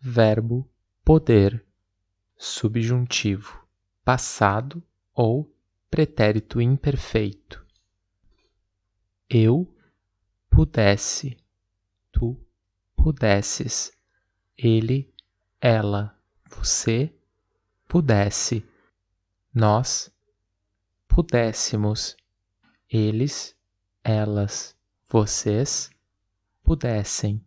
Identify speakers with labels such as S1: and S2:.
S1: verbo poder, subjuntivo, passado ou pretérito imperfeito. Eu pudesse, tu pudesses, ele, ela, você pudesse, nós pudéssemos, eles, elas, vocês pudessem